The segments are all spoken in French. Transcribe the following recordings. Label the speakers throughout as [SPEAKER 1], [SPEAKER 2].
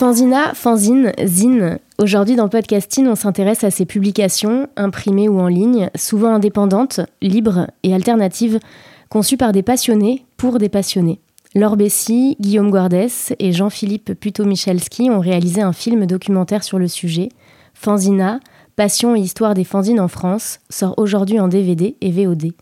[SPEAKER 1] Fanzina, fanzine, zine. Aujourd'hui dans Podcasting, on s'intéresse à ces publications, imprimées ou en ligne, souvent indépendantes, libres et alternatives, conçues par des passionnés pour des passionnés. Laure Bessy, Guillaume Guardès et Jean-Philippe Puto-Michalski ont réalisé un film documentaire sur le sujet. Fanzina, Passion et histoire des fanzines en France, sort aujourd'hui en DVD et VOD.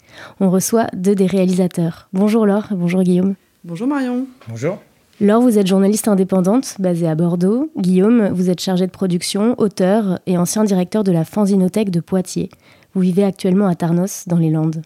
[SPEAKER 1] On reçoit deux des réalisateurs. Bonjour Laure, bonjour Guillaume.
[SPEAKER 2] Bonjour Marion.
[SPEAKER 3] Bonjour.
[SPEAKER 1] Laure, vous êtes journaliste indépendante basée à Bordeaux. Guillaume, vous êtes chargé de production, auteur et ancien directeur de la Fanzinothèque de Poitiers. Vous vivez actuellement à Tarnos, dans les Landes.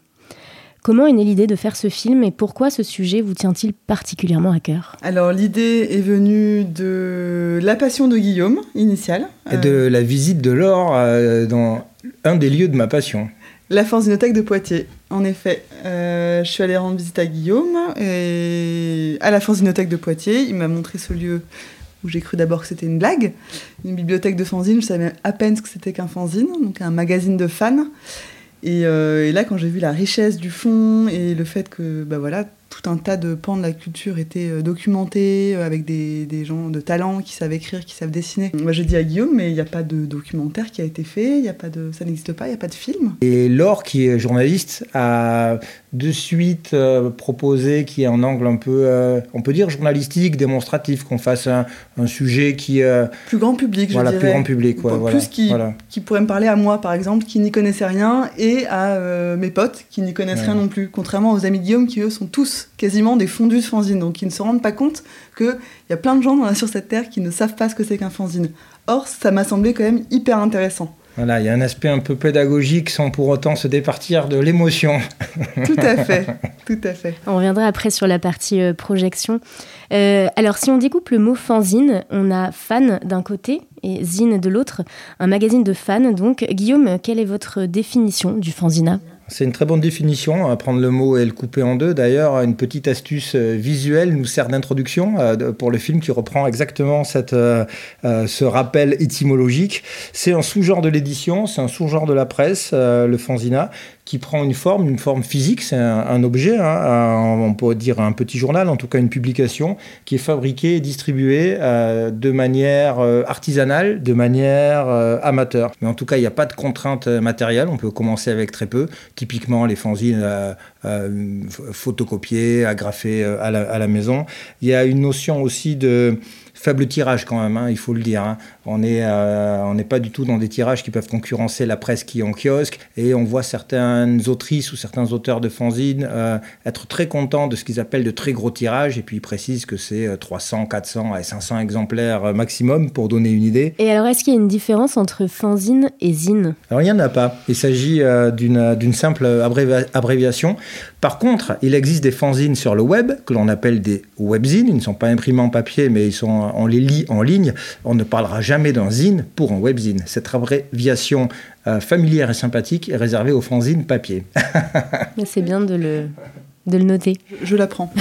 [SPEAKER 1] Comment est née l'idée de faire ce film et pourquoi ce sujet vous tient-il particulièrement à cœur?
[SPEAKER 2] Alors l'idée est venue de la passion de Guillaume, initiale.
[SPEAKER 3] Et de la visite de Laure euh, dans un des lieux de ma passion.
[SPEAKER 2] La Fanzinothèque de Poitiers, en effet. Euh, je suis allée rendre visite à Guillaume et à la Fanzinothèque de Poitiers. Il m'a montré ce lieu où j'ai cru d'abord que c'était une blague, une bibliothèque de fanzines. Je savais à peine ce que c'était qu'un fanzine, donc un magazine de fans. Et, euh, là, quand j'ai vu la richesse du fond et le fait que, bah voilà, tout un tas de pans de la culture étaient euh, documentés euh, avec des, des, gens de talent qui savent écrire, qui savent dessiner. Moi, j'ai dit à Guillaume, mais il n'y a pas de documentaire qui a été fait, il y a pas de, ça n'existe pas, il n'y a pas de film.
[SPEAKER 3] Et Laure, qui est journaliste, a de suite euh, proposé qu'il y ait un angle un peu, euh, on peut dire journalistique, démonstratif, qu'on fasse un, un, sujet qui... Euh,
[SPEAKER 2] plus grand public, je
[SPEAKER 3] voilà,
[SPEAKER 2] dirais.
[SPEAKER 3] plus grand public, ouais, voilà,
[SPEAKER 2] Plus qui,
[SPEAKER 3] voilà.
[SPEAKER 2] qui pourrait me parler à moi, par exemple, qui n'y connaissait rien, et à mes potes qui n'y connaissent ouais. rien non plus. Contrairement aux amis de Guillaume, qui eux sont tous quasiment des fondus de fanzine, donc ils ne se rendent pas compte qu'il y a plein de gens dans la, sur cette terre qui ne savent pas ce que c'est qu'un fanzine. Or, ça m'a semblé quand même hyper intéressant.
[SPEAKER 3] Voilà, il y a un aspect un peu pédagogique sans pour autant se départir de l'émotion.
[SPEAKER 2] Tout à fait, tout à fait.
[SPEAKER 1] On reviendra après sur la partie euh, projection. Euh, alors, si on découpe le mot fanzine, on a fan d'un côté et zine de l'autre, un magazine de fans. Donc, Guillaume, quelle est votre définition du fanzina?
[SPEAKER 3] C'est une très bonne définition, à prendre le mot et le couper en deux. D'ailleurs, une petite astuce visuelle nous sert d'introduction pour le film qui reprend exactement cette, euh, ce rappel étymologique. C'est un sous-genre de l'édition, c'est un sous-genre de la presse, euh, le fanzina, qui prend une forme, une forme physique, c'est un, objet, hein, on peut dire un petit journal, en tout cas une publication, qui est fabriquée et distribuée euh, de manière euh, artisanale, de manière euh, amateur. Mais en tout cas, il n'y a pas de contraintes matérielles, on peut commencer avec très peu. Typiquement, les fanzines photocopiées, agrafées à la, à la maison. Il y a une notion aussi de faible tirage quand même, hein, il faut le dire. Hein. On n'est euh, pas du tout dans des tirages qui peuvent concurrencer la presse qui est en kiosque et on voit certaines autrices ou certains auteurs de fanzines euh, être très contents de ce qu'ils appellent de très gros tirages et puis ils précisent que c'est 300, 400 et 500 exemplaires maximum pour donner une idée.
[SPEAKER 1] Et alors est-ce qu'il y a une différence entre fanzine et zine?
[SPEAKER 3] Alors il n'y en a pas. Il s'agit euh, d'une simple abrévia abréviation. Par contre, il existe des fanzines sur le web que l'on appelle des webzines. Ils ne sont pas imprimés en papier mais ils sont on les lit en ligne, on ne parlera jamais d'un zine pour un webzine. Cette abréviation euh, familière et sympathique est réservée aux fanzines papier.
[SPEAKER 1] C'est bien de le, de le noter.
[SPEAKER 2] Je, je l'apprends.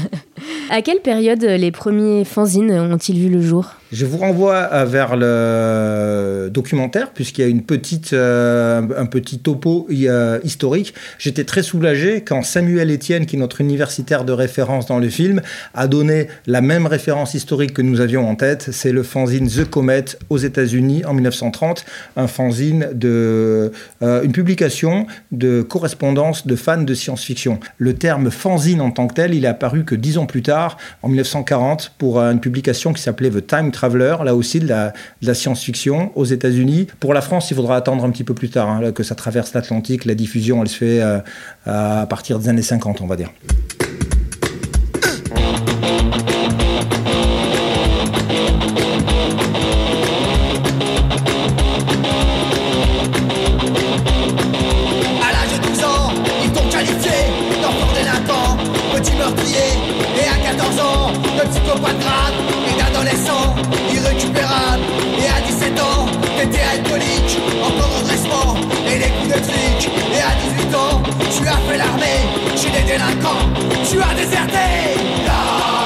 [SPEAKER 1] à quelle période les premiers fanzines ont-ils vu le jour?
[SPEAKER 3] Je vous renvoie vers le documentaire, puisqu'il y a une petite, euh, un petit topo euh, historique. J'étais très soulagé quand Samuel Etienne, qui est notre universitaire de référence dans le film, a donné la même référence historique que nous avions en tête. C'est le fanzine The Comet aux États-Unis en 1930, un fanzine de, euh, une publication de correspondance de fans de science-fiction. Le terme fanzine en tant que tel, il est apparu que dix ans plus tard, en 1940, pour une publication qui s'appelait The Time Traveler, là aussi de la, science-fiction aux États-Unis. Pour la France, il faudra attendre un petit peu plus tard hein, que ça traverse l'Atlantique. La diffusion, elle se fait euh, à partir des années 50, on va dire.
[SPEAKER 4] Et à 14 ans, irrécupérable. Et à 17 ans, t'étais alcoolique, encore en redressement, et les coups de flic. Et à 18 ans, tu as fait l'armée, chez les délinquants, tu as déserté.
[SPEAKER 1] Ah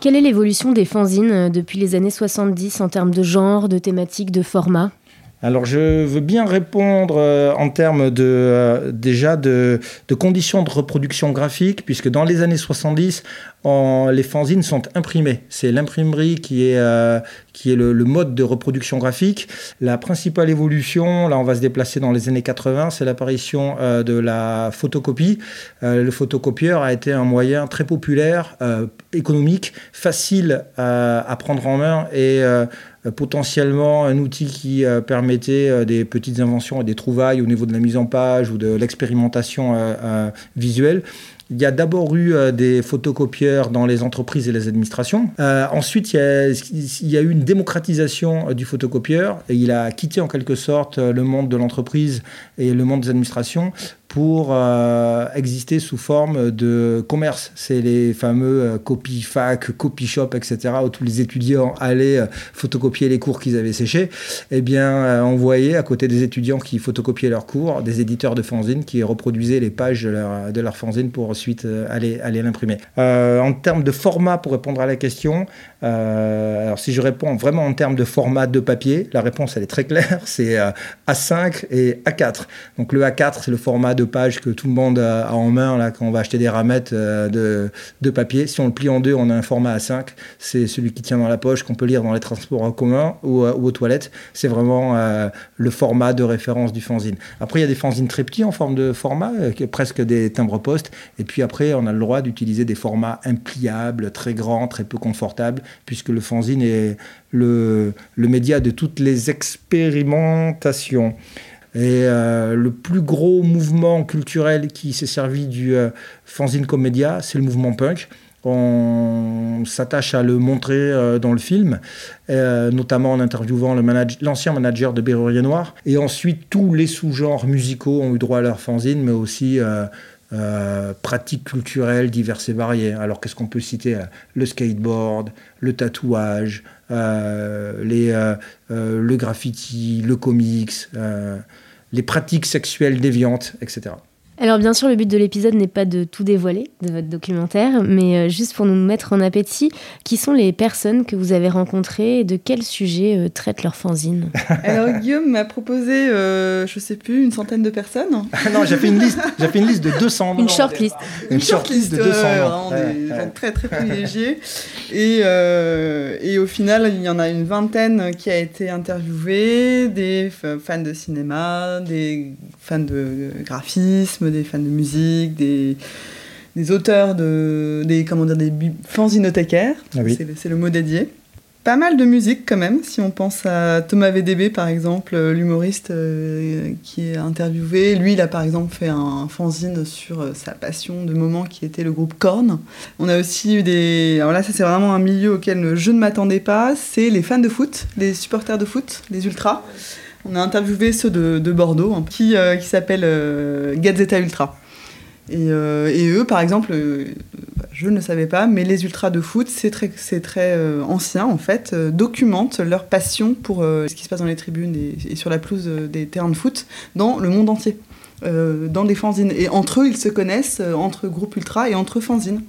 [SPEAKER 1] Quelle est l'évolution des fanzines euh, depuis les années 70 en termes de genre, de thématique, de format?
[SPEAKER 3] Alors je veux bien répondre euh, en termes de euh, déjà de, conditions de reproduction graphique, puisque dans les années 70, les fanzines sont imprimées. C'est l'imprimerie qui est, euh, qui est le, mode de reproduction graphique. La principale évolution, là on va se déplacer dans les années 80, c'est l'apparition de la photocopie. le photocopieur a été un moyen très populaire, économique, facile à prendre en main et euh, potentiellement un outil qui euh, permettait euh, des petites inventions et des trouvailles au niveau de la mise en page ou de l'expérimentation visuelle. Il y a d'abord eu des photocopieurs dans les entreprises et les administrations. ensuite, il y, a, il y, a, eu une démocratisation du photocopieur et il a quitté en quelque sorte le monde de l'entreprise et le monde des administrations pour euh, exister sous forme de commerce. C'est les fameux euh, copy fac, copy shop, etc., où tous les étudiants allaient euh, photocopier les cours qu'ils avaient séchés. Eh bien, on voyait à côté des étudiants qui photocopiaient leurs cours, des éditeurs de fanzines qui reproduisaient les pages de leur, de fanzine pour ensuite aller, l'imprimer. en termes de format, pour répondre à la question, alors si je réponds vraiment en termes de format de papier, la réponse elle est très claire, c'est A5 et A4. Donc le A4, c'est le format page que tout le monde a, en main là, quand on va acheter des ramettes euh, de, de, papier. Si on le plie en deux, on a un format A5. C'est celui qui tient dans la poche, qu'on peut lire dans les transports en commun ou, euh, aux toilettes. C'est vraiment euh, le format de référence du fanzine. Après, il y a des fanzines très petits en forme de format, presque des timbres-poste. Et puis après, on a le droit d'utiliser des formats impliables, très grands, très peu confortables, puisque le fanzine est le média de toutes les expérimentations. Et euh, le plus gros mouvement culturel qui s'est servi du euh, fanzine comédia, c'est le mouvement punk. On s'attache à le montrer euh, dans le film, notamment en interviewant l'ancien manager de Berrurier Noir. Et ensuite, tous les sous-genres musicaux ont eu droit à leur fanzine, mais aussi pratiques culturelles diverses et variées. Alors qu'est-ce qu'on peut citer Le skateboard, le tatouage, les, le graffiti, le comics les pratiques sexuelles déviantes, etc.
[SPEAKER 1] Alors bien sûr, le but de l'épisode n'est pas de tout dévoiler de votre documentaire, mais euh, juste pour nous mettre en appétit, qui sont les personnes que vous avez rencontrées et de quels sujets euh, traitent leurs fanzines?
[SPEAKER 2] Alors Guillaume m'a proposé, euh, je sais plus, une centaine de personnes.
[SPEAKER 3] Ah non, j'ai fait une liste, j'ai fait une liste de 200.
[SPEAKER 1] Une shortlist.
[SPEAKER 2] Une, une shortlist de 200. on est très très privilégiés. Et, et au final, il y en a une vingtaine qui a été interviewée, des fans de cinéma, des fans de graphisme des fans de musique, des, des auteurs, de, des, comment dire, des fanzinothécaires. Ah c'est le, mot dédié. Pas mal de musique quand même, si on pense à Thomas VDB par exemple, euh, l'humoriste euh, qui est interviewé. Lui, il a par exemple fait un fanzine sur euh, sa passion de moment qui était le groupe Korn. On a aussi eu des. Alors là, ça c'est vraiment un milieu auquel je ne m'attendais pas. C'est les fans de foot, les supporters de foot, les ultras. On a interviewé ceux de, Bordeaux, hein, qui, euh, qui s'appelle euh, Gazeta Ultra. Euh, et, eux, par exemple, je ne savais pas, mais les ultras de foot, c'est très, c'est très ancien en fait, documentent leur passion pour ce qui se passe dans les tribunes et, sur la pelouse des terrains de foot dans le monde entier, dans des fanzines. Et entre eux, ils se connaissent, entre groupes ultra et entre fanzines.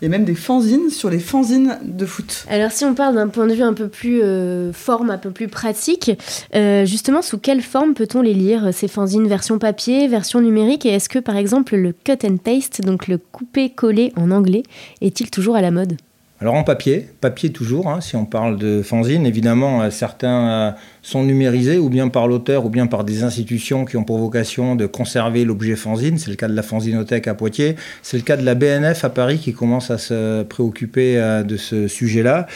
[SPEAKER 2] Il y a même des fanzines sur les fanzines de foot.
[SPEAKER 1] Alors si on parle d'un point de vue un peu plus euh, forme, un peu plus pratique, euh, justement sous quelle forme peut-on les lire Ces fanzines? Version papier, version numérique? Et est-ce que par exemple le cut and paste, donc le couper-coller en anglais, est-il toujours à la mode?
[SPEAKER 3] Alors en papier, papier toujours, hein, si on parle de fanzine, évidemment, euh, certains euh, sont numérisés ou bien par l'auteur ou bien par des institutions qui ont pour vocation de conserver l'objet fanzine. C'est le cas de la Fanzinothèque à Poitiers, c'est le cas de la BNF à Paris qui commence à se préoccuper euh, de ce sujet-là.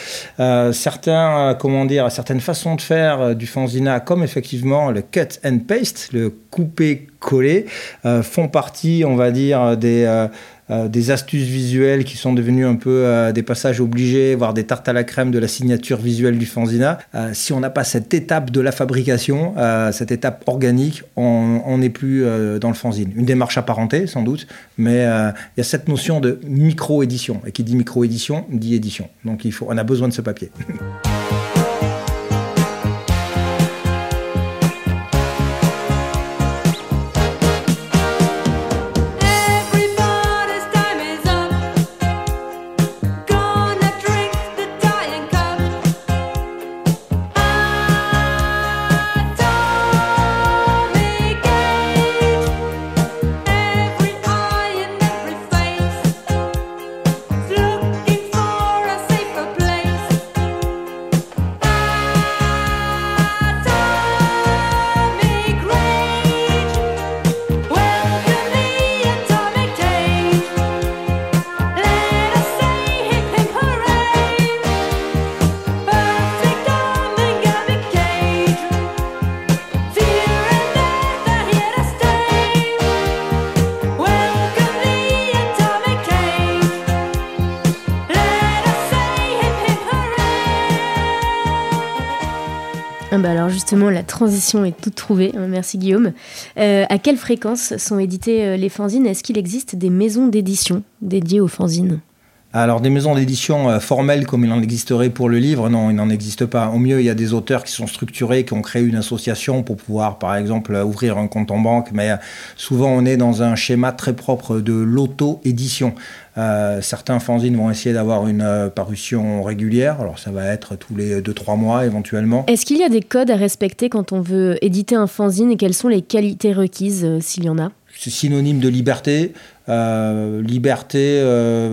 [SPEAKER 3] certains, comment dire, certaines façons de faire du fanzina, comme effectivement le cut and paste, le couper-coller, font partie, on va dire, des des astuces visuelles qui sont devenues un peu des passages obligés, voire des tartes à la crème de la signature visuelle du fanzina. si on n'a pas cette étape de la fabrication, cette étape organique, on n'est plus dans le fanzine. Une démarche apparentée, sans doute, mais il y a cette notion de micro-édition. Et qui dit micro-édition, dit édition. Donc il faut, on a besoin de ce papier.
[SPEAKER 1] la transition est toute trouvée. Hein, merci Guillaume. Euh, à quelle fréquence sont édités euh, les fanzines? Est-ce qu'il existe des maisons d'édition dédiées aux fanzines?
[SPEAKER 3] Alors des maisons d'édition euh, formelles comme il en existerait pour le livre, non, il n'en existe pas. Au mieux, il y a des auteurs qui sont structurés, qui ont créé une association pour pouvoir, par exemple, ouvrir un compte en banque, mais souvent on est dans un schéma très propre de l'auto-édition. Euh, certains fanzines vont essayer d'avoir une euh, parution régulière, alors ça va être tous les 2-3 mois éventuellement.
[SPEAKER 1] Est-ce qu'il y a des codes à respecter quand on veut éditer un fanzine et quelles sont les qualités requises euh, s'il y en a?
[SPEAKER 3] Synonyme de liberté, liberté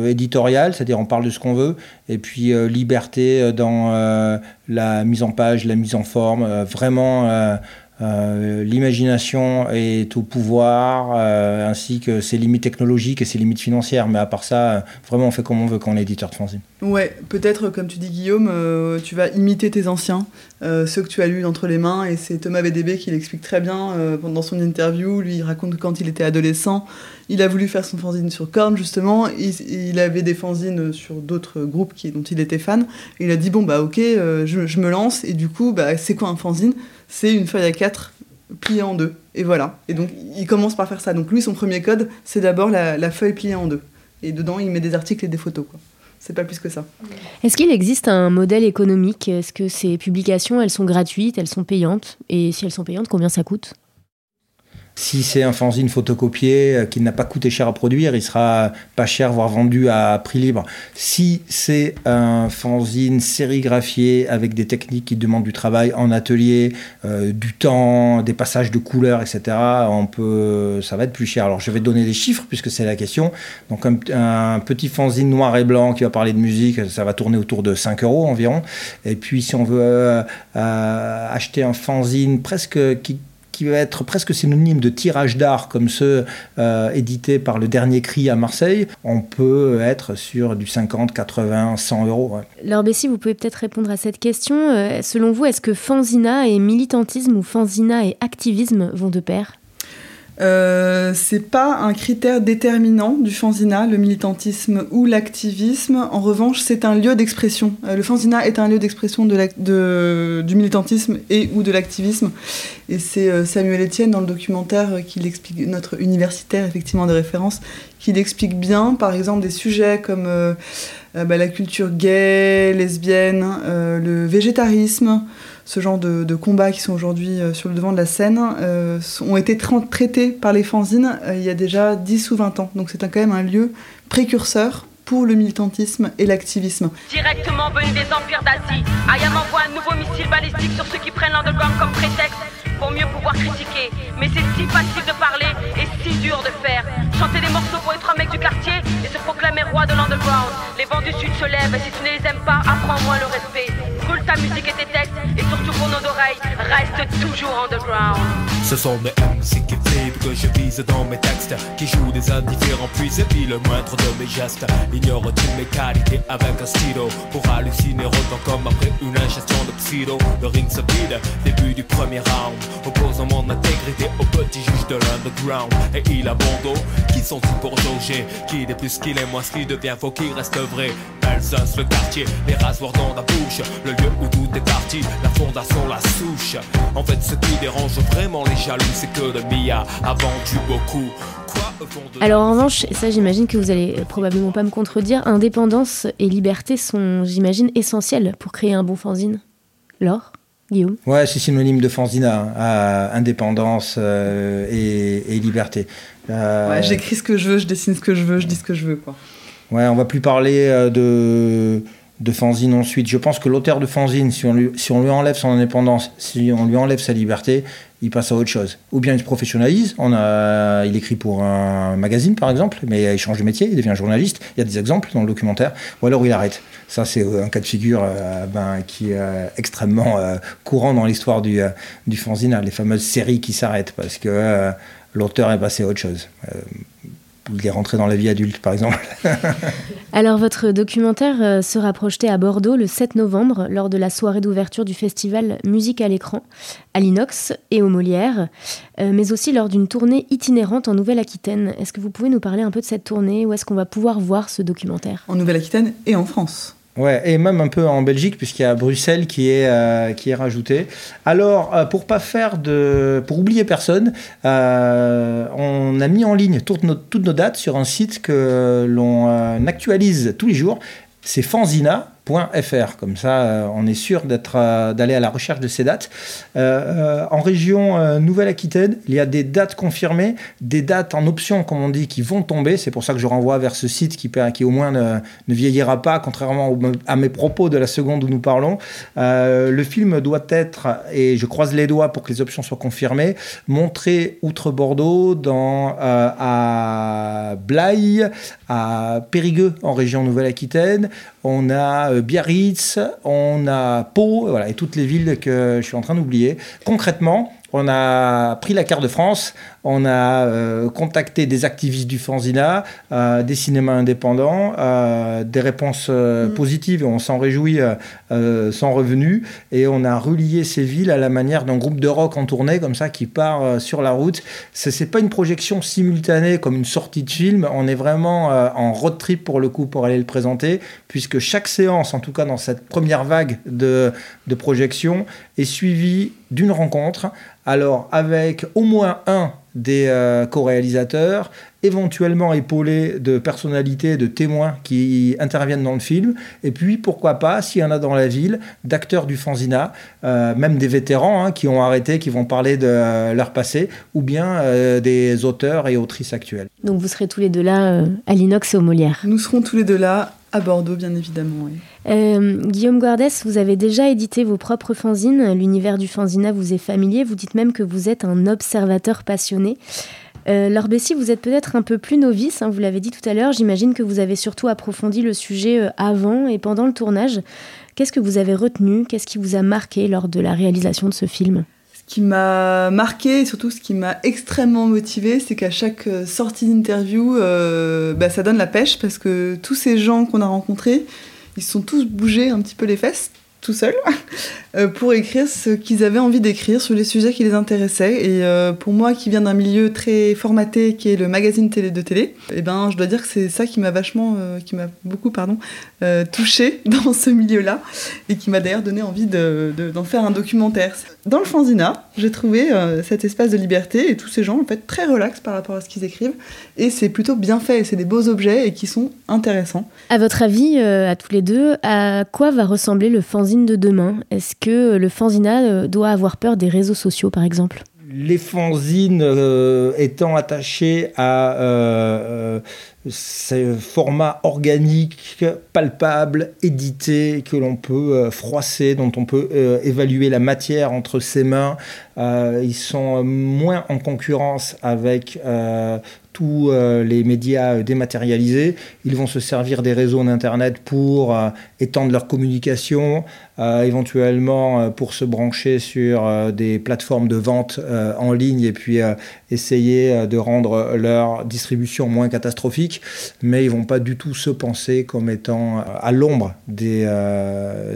[SPEAKER 3] éditoriale, c'est-à-dire on parle de ce qu'on veut, et puis liberté dans la mise en page, la mise en forme, vraiment euh, l'imagination est au pouvoir, euh, ainsi que ses limites technologiques et ses limites financières. Mais à part ça, vraiment, on fait comme on veut quand on est éditeur de fanzine.
[SPEAKER 2] Ouais, peut-être, comme tu dis, Guillaume, euh, tu vas imiter tes anciens, ceux que tu as lus entre les mains. Et c'est Thomas VDB qui l'explique très bien pendant son interview. Lui, il raconte quand il était adolescent, il a voulu faire son fanzine sur Korn, justement. Il, avait des fanzines sur d'autres groupes dont il était fan. Il a dit Bon, bah, ok, je, je, me lance. Et du coup, bah, c'est quoi un fanzine? C'est une feuille à 4 pliée en deux. Et voilà. Et donc, il commence par faire ça. Donc, lui, son premier code, c'est d'abord la, feuille pliée en deux. Et dedans, il met des articles et des photos. C'est pas plus que ça.
[SPEAKER 1] Est-ce qu'il existe un modèle économique? Est-ce que ces publications, elles sont gratuites, elles sont payantes? Et si elles sont payantes, combien ça coûte?
[SPEAKER 3] Si c'est un fanzine photocopié euh, qui n'a pas coûté cher à produire, il sera pas cher, voire vendu à prix libre. Si c'est un fanzine sérigraphié avec des techniques qui demandent du travail en atelier, euh, du temps, des passages de couleurs, etc., on peut, ça va être plus cher. Alors je vais donner des chiffres puisque c'est la question. Donc un, petit fanzine noir et blanc qui va parler de musique, ça va tourner autour de 5 euros environ. Et puis si on veut euh, acheter un fanzine presque qui qui va être presque synonyme de tirage d'art comme ceux euh, édités par le dernier cri à Marseille, on peut être sur du 50, 80, 100 euros. Ouais.
[SPEAKER 1] Laure Bessy, vous pouvez peut-être répondre à cette question. Euh, selon vous, est-ce que fanzina et militantisme ou fanzina et activisme vont de pair?
[SPEAKER 2] Euh, c'est pas un critère déterminant du fanzina, le militantisme ou l'activisme. En revanche, c'est un lieu d'expression. Euh, le fanzina est un lieu d'expression de du militantisme et ou de l'activisme. Et c'est euh, Samuel Etienne dans le documentaire qui l'explique, notre universitaire effectivement de référence, qui l'explique bien. Par exemple, des sujets comme bah, la culture gay, lesbienne, le végétarisme ce genre de, combats qui sont aujourd'hui euh, sur le devant de la scène euh, ont été traités par les fanzines euh, il y a déjà 10 ou 20 ans. Donc c'est quand même un lieu précurseur pour le militantisme et l'activisme.
[SPEAKER 5] Directement venu des empires d'Asie, Ayam envoie un nouveau missile balistique sur ceux qui prennent l'underground comme prétexte pour mieux pouvoir critiquer. Mais c'est si facile de parler et si dur de faire. Chanter des morceaux pour les trois mecs du quartier et se proclamer roi de l'underground. Les vents du sud se lèvent, et si tu ne les aimes pas, apprends-moi le respect. Brûle ta musique et tes textes, et surtout pour nos oreilles, reste toujours underground.
[SPEAKER 4] Ce sont des MC qui
[SPEAKER 6] que je vise dans mes textes Qui jouent des indifférents puis puis le moindre de mes gestes. Ignore-t-il mes qualités avec un stylo Pour halluciner autant comme après une ingestion de pseudo Le ring se vide, début du premier round Opposant mon intégrité au petit juge de l'underground. Et il a qui sont-ils pour jauger? Qui est plus qu'il est moins ce qui devient faux qui reste vrai? Alsace, le quartier, les rasoirs dans la bouche Le lieu où tout est parti, la fondation, la souche En fait ce qui dérange vraiment les jaloux C'est que le Mia a vendu beaucoup
[SPEAKER 1] alors en revanche, ça j'imagine que vous allez probablement pas me contredire, indépendance et liberté sont, j'imagine, essentielles pour créer un bon fanzine. Laure Guillaume?
[SPEAKER 3] Ouais, c'est synonyme de fanzina, hein, indépendance euh, et, liberté.
[SPEAKER 2] Euh, ouais, j'écris ce que je veux, je dessine ce que je veux, je dis ce que je veux. Quoi.
[SPEAKER 3] Ouais, on va plus parler euh, de, de fanzine ensuite. Je pense que l'auteur de fanzine, si on, lui, si on lui enlève son indépendance, si on lui enlève sa liberté, il passe à autre chose. Ou bien il se professionnalise, on a, il écrit pour un magazine par exemple, mais il change de métier, il devient journaliste, il y a des exemples dans le documentaire, ou alors il arrête. Ça c'est un cas de figure euh, ben, qui est euh, extrêmement euh, courant dans l'histoire du, du fanzine, les fameuses séries qui s'arrêtent parce que l'auteur est passé à autre chose il est rentré dans la vie adulte, par exemple.
[SPEAKER 1] Alors, votre documentaire euh, sera projeté à Bordeaux le 7 novembre lors de la soirée d'ouverture du festival Musique à l'écran, à l'Inox et au Molière, euh, mais aussi lors d'une tournée itinérante en Nouvelle-Aquitaine. Est-ce que vous pouvez nous parler un peu de cette tournée? Où est-ce qu'on va pouvoir voir ce documentaire?
[SPEAKER 2] En Nouvelle-Aquitaine et en France.
[SPEAKER 3] Ouais, et même un peu en Belgique, puisqu'il y a Bruxelles qui est, euh, qui est rajouté. Alors, euh, pour pas faire de. pour oublier personne, euh, on a mis en ligne toutes nos, toutes nos dates sur un site que l'on actualise tous les jours. C'est Fanzina, .fr. Comme ça, euh, on est sûr euh, d'aller à la recherche de ces dates. Euh, en région Nouvelle-Aquitaine, il y a des dates confirmées, des dates en option, comme on dit, qui vont tomber. C'est pour ça que je renvoie vers ce site qui, qui au moins ne, vieillira pas, contrairement à mes propos de la seconde où nous parlons. le film doit être, et je croise les doigts pour que les options soient confirmées, montré outre Bordeaux, dans, à Blaye, à Périgueux, en région Nouvelle-Aquitaine. On a Biarritz, on a Pau, et toutes les villes que je suis en train d'oublier. Concrètement, on a pris la carte de France, on a euh, contacté des activistes du Fanzina, euh, des cinémas indépendants, euh, des réponses mm. positives et on s'en réjouit sans revenu. Et on a relié ces villes à la manière d'un groupe de rock en tournée, comme ça, qui part sur la route. Ce n'est pas une projection simultanée comme une sortie de film, on est vraiment en road trip pour le coup pour aller le présenter, puisque chaque séance, en tout cas dans cette première vague de, de projection, est suivie d'une rencontre alors avec au moins un des euh, co-réalisateurs, éventuellement épaulé de personnalités, de témoins qui interviennent dans le film, et puis pourquoi pas, s'il y en a dans la ville, d'acteurs du Fanzina, euh, même des vétérans hein, qui ont arrêté, qui vont parler de euh, leur passé, ou bien des auteurs et autrices actuelles.
[SPEAKER 1] Donc vous serez tous les deux là à l'Inox et au Molière
[SPEAKER 2] Nous serons tous les deux là à Bordeaux, bien évidemment.
[SPEAKER 1] Euh, Guillaume Guardès, vous avez déjà édité vos propres fanzines. L'univers du fanzina vous est familier. Vous dites même que vous êtes un observateur passionné. Euh, Laure Bessy, vous êtes peut-être un peu plus novice, hein, vous l'avez dit tout à l'heure. J'imagine que vous avez surtout approfondi le sujet euh, avant et pendant le tournage. Qu'est-ce que vous avez retenu? Qu'est-ce qui vous a marqué lors de la réalisation de ce film?
[SPEAKER 2] Qui m'a marqué et surtout ce qui m'a extrêmement motivé, c'est qu'à chaque euh, sortie d'interview, bah, ça donne la pêche parce que tous ces gens qu'on a rencontrés, ils se sont tous bougés un petit peu les fesses tout seuls. euh, pour écrire ce qu'ils avaient envie d'écrire sur les sujets qui les intéressaient. Et euh, pour moi, qui viens d'un milieu très formaté, qui est le magazine télé de télé, eh ben, je dois dire que c'est ça qui m'a vachement, euh, qui m'a beaucoup, pardon, touché dans ce milieu-là et qui m'a d'ailleurs donné envie d'en faire un documentaire. Dans le Fanzina, j'ai trouvé cet espace de liberté et tous ces gens en fait très relax par rapport à ce qu'ils écrivent et c'est plutôt bien fait. C'est des beaux objets et qui sont intéressants.
[SPEAKER 1] À votre avis, à tous les deux, à quoi va ressembler le fanzine de demain? Est-ce le fanzina euh, doit avoir peur des réseaux sociaux, par exemple?
[SPEAKER 3] Les fanzines euh, étant attachés à euh, ce format organique, palpable, édité, que l'on peut froisser, dont on peut évaluer la matière entre ses mains, ils sont moins en concurrence avec tous euh, les médias euh, dématérialisés. Ils vont se servir des réseaux d'Internet pour euh, étendre leur communication, éventuellement pour se brancher sur des plateformes de vente en ligne et puis essayer euh, de rendre leur distribution moins catastrophique, mais ils vont pas du tout se penser comme étant à l'ombre des,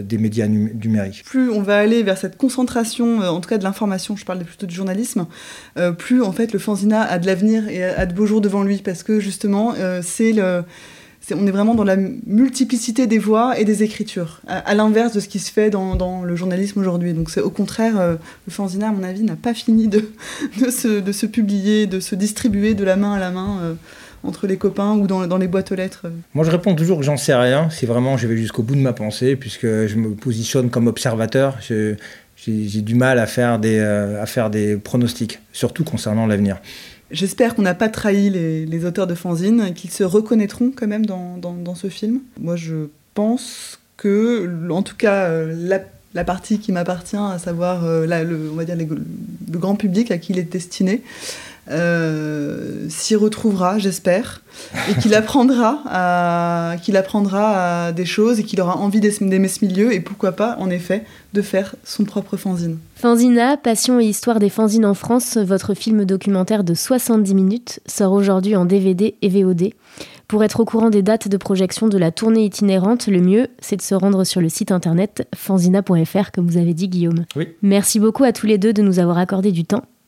[SPEAKER 3] des médias numériques.
[SPEAKER 2] Plus on va aller vers cette concentration, en tout cas de l'information, je parle plutôt du journalisme, plus en fait le fanzina a de l'avenir et a de beaux jours devant lui, parce que justement c'est le on est vraiment dans la multiplicité des voix et des écritures, à, l'inverse de ce qui se fait dans, le journalisme aujourd'hui. Donc c'est au contraire, euh, le fanzina, à mon avis, n'a pas fini de, de, se, publier, de se distribuer de la main à la main. Euh, entre les copains ou dans, les boîtes aux lettres
[SPEAKER 3] Moi, je réponds toujours que j'en sais rien, si vraiment je vais jusqu'au bout de ma pensée, puisque je me positionne comme observateur. J'ai du mal à faire, des, euh, à faire des pronostics, surtout concernant l'avenir.
[SPEAKER 2] J'espère qu'on n'a pas trahi les, auteurs de fanzine, qu'ils se reconnaîtront quand même dans, ce film. Moi, je pense que, en tout cas, euh, la, partie qui m'appartient, à savoir euh, on va dire le grand public à qui il est destiné, euh, s'y retrouvera, j'espère, et qu'il apprendra, à, qu'il apprendra à des choses et qu'il aura envie d'aimer ce milieu et pourquoi pas, en effet, de faire son propre fanzine.
[SPEAKER 1] Fanzina, Passion et Histoire des fanzines en France, votre film documentaire de 70 minutes, sort aujourd'hui en DVD et VOD. Pour être au courant des dates de projection de la tournée itinérante, le mieux, c'est de se rendre sur le site internet fanzina.fr, comme vous avez dit Guillaume.
[SPEAKER 3] Oui.
[SPEAKER 1] Merci beaucoup à tous les deux de nous avoir accordé du temps